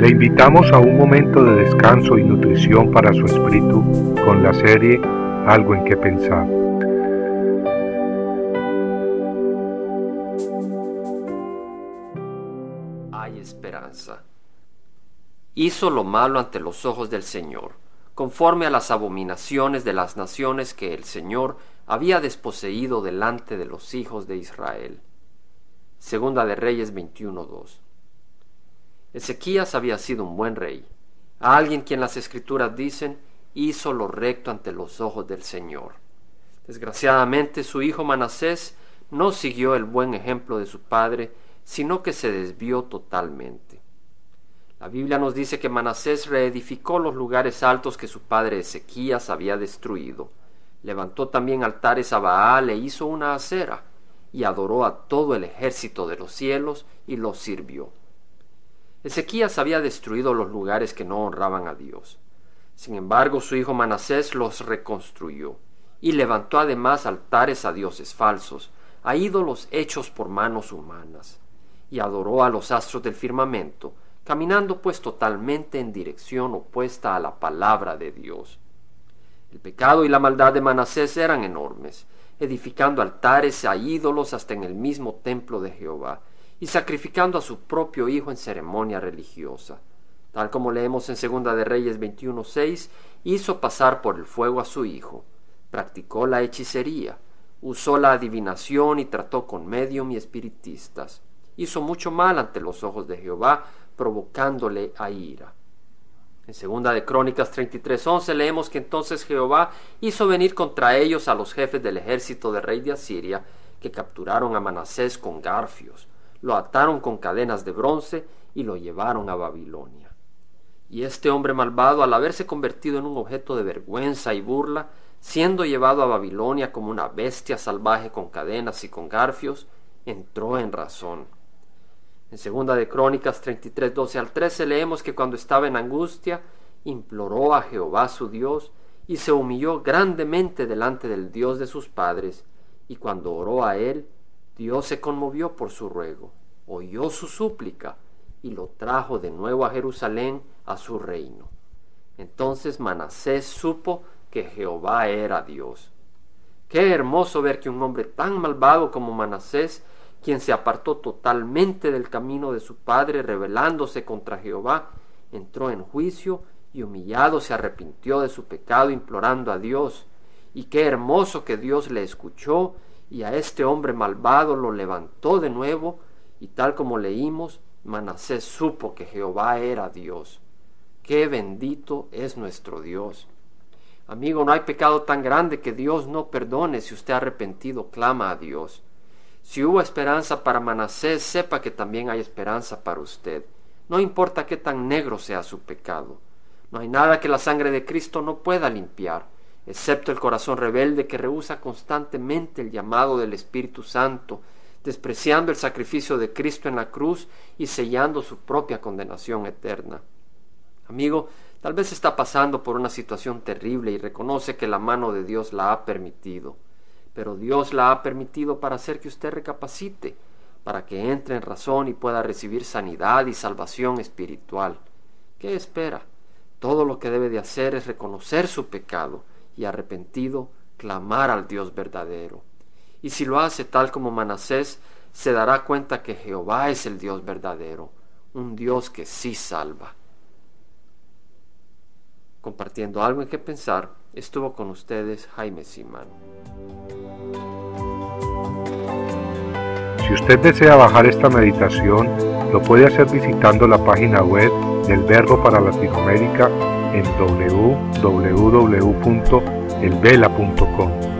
Le invitamos a un momento de descanso y nutrición para su espíritu con la serie Algo en que pensar. Hay esperanza. Hizo lo malo ante los ojos del Señor, conforme a las abominaciones de las naciones que el Señor había desposeído delante de los hijos de Israel. Segunda de Reyes 21.2. Ezequías había sido un buen rey, alguien quien las escrituras dicen hizo lo recto ante los ojos del Señor. Desgraciadamente su hijo Manasés no siguió el buen ejemplo de su padre, sino que se desvió totalmente. La Biblia nos dice que Manasés reedificó los lugares altos que su padre Ezequías había destruido. Levantó también altares a Baal e hizo una acera, y adoró a todo el ejército de los cielos y los sirvió. Ezequías había destruido los lugares que no honraban a Dios. Sin embargo, su hijo Manasés los reconstruyó y levantó además altares a dioses falsos, a ídolos hechos por manos humanas, y adoró a los astros del firmamento, caminando pues totalmente en dirección opuesta a la palabra de Dios. El pecado y la maldad de Manasés eran enormes, edificando altares a ídolos hasta en el mismo templo de Jehová, y sacrificando a su propio hijo en ceremonia religiosa. Tal como leemos en Segunda de Reyes 21.6, hizo pasar por el fuego a su hijo, practicó la hechicería, usó la adivinación y trató con medium y espiritistas. Hizo mucho mal ante los ojos de Jehová, provocándole a ira. En segunda de Crónicas 33:11 leemos que entonces Jehová hizo venir contra ellos a los jefes del ejército del rey de Asiria, que capturaron a Manasés con garfios, lo ataron con cadenas de bronce y lo llevaron a Babilonia. Y este hombre malvado, al haberse convertido en un objeto de vergüenza y burla, siendo llevado a Babilonia como una bestia salvaje con cadenas y con garfios, entró en razón. En segunda de Crónicas 33, 12 al 13 leemos que cuando estaba en angustia, imploró a Jehová su Dios y se humilló grandemente delante del Dios de sus padres, y cuando oró a él, Dios se conmovió por su ruego, oyó su súplica y lo trajo de nuevo a Jerusalén a su reino. Entonces Manasés supo que Jehová era Dios. Qué hermoso ver que un hombre tan malvado como Manasés, quien se apartó totalmente del camino de su padre, rebelándose contra Jehová, entró en juicio y humillado se arrepintió de su pecado, implorando a Dios. Y qué hermoso que Dios le escuchó y a este hombre malvado lo levantó de nuevo, y tal como leímos, Manasés supo que Jehová era Dios. Qué bendito es nuestro Dios. Amigo, no hay pecado tan grande que Dios no perdone si usted arrepentido clama a Dios. Si hubo esperanza para Manasés, sepa que también hay esperanza para usted. No importa qué tan negro sea su pecado. No hay nada que la sangre de Cristo no pueda limpiar excepto el corazón rebelde que rehúsa constantemente el llamado del Espíritu Santo, despreciando el sacrificio de Cristo en la cruz y sellando su propia condenación eterna. Amigo, tal vez está pasando por una situación terrible y reconoce que la mano de Dios la ha permitido, pero Dios la ha permitido para hacer que usted recapacite, para que entre en razón y pueda recibir sanidad y salvación espiritual. ¿Qué espera? Todo lo que debe de hacer es reconocer su pecado, y arrepentido clamar al Dios verdadero. Y si lo hace tal como Manasés, se dará cuenta que Jehová es el Dios verdadero, un Dios que sí salva. Compartiendo algo en que pensar, estuvo con ustedes Jaime Simán. Si usted desea bajar esta meditación, lo puede hacer visitando la página web del Verbo para Latinoamérica en www.elvela.com.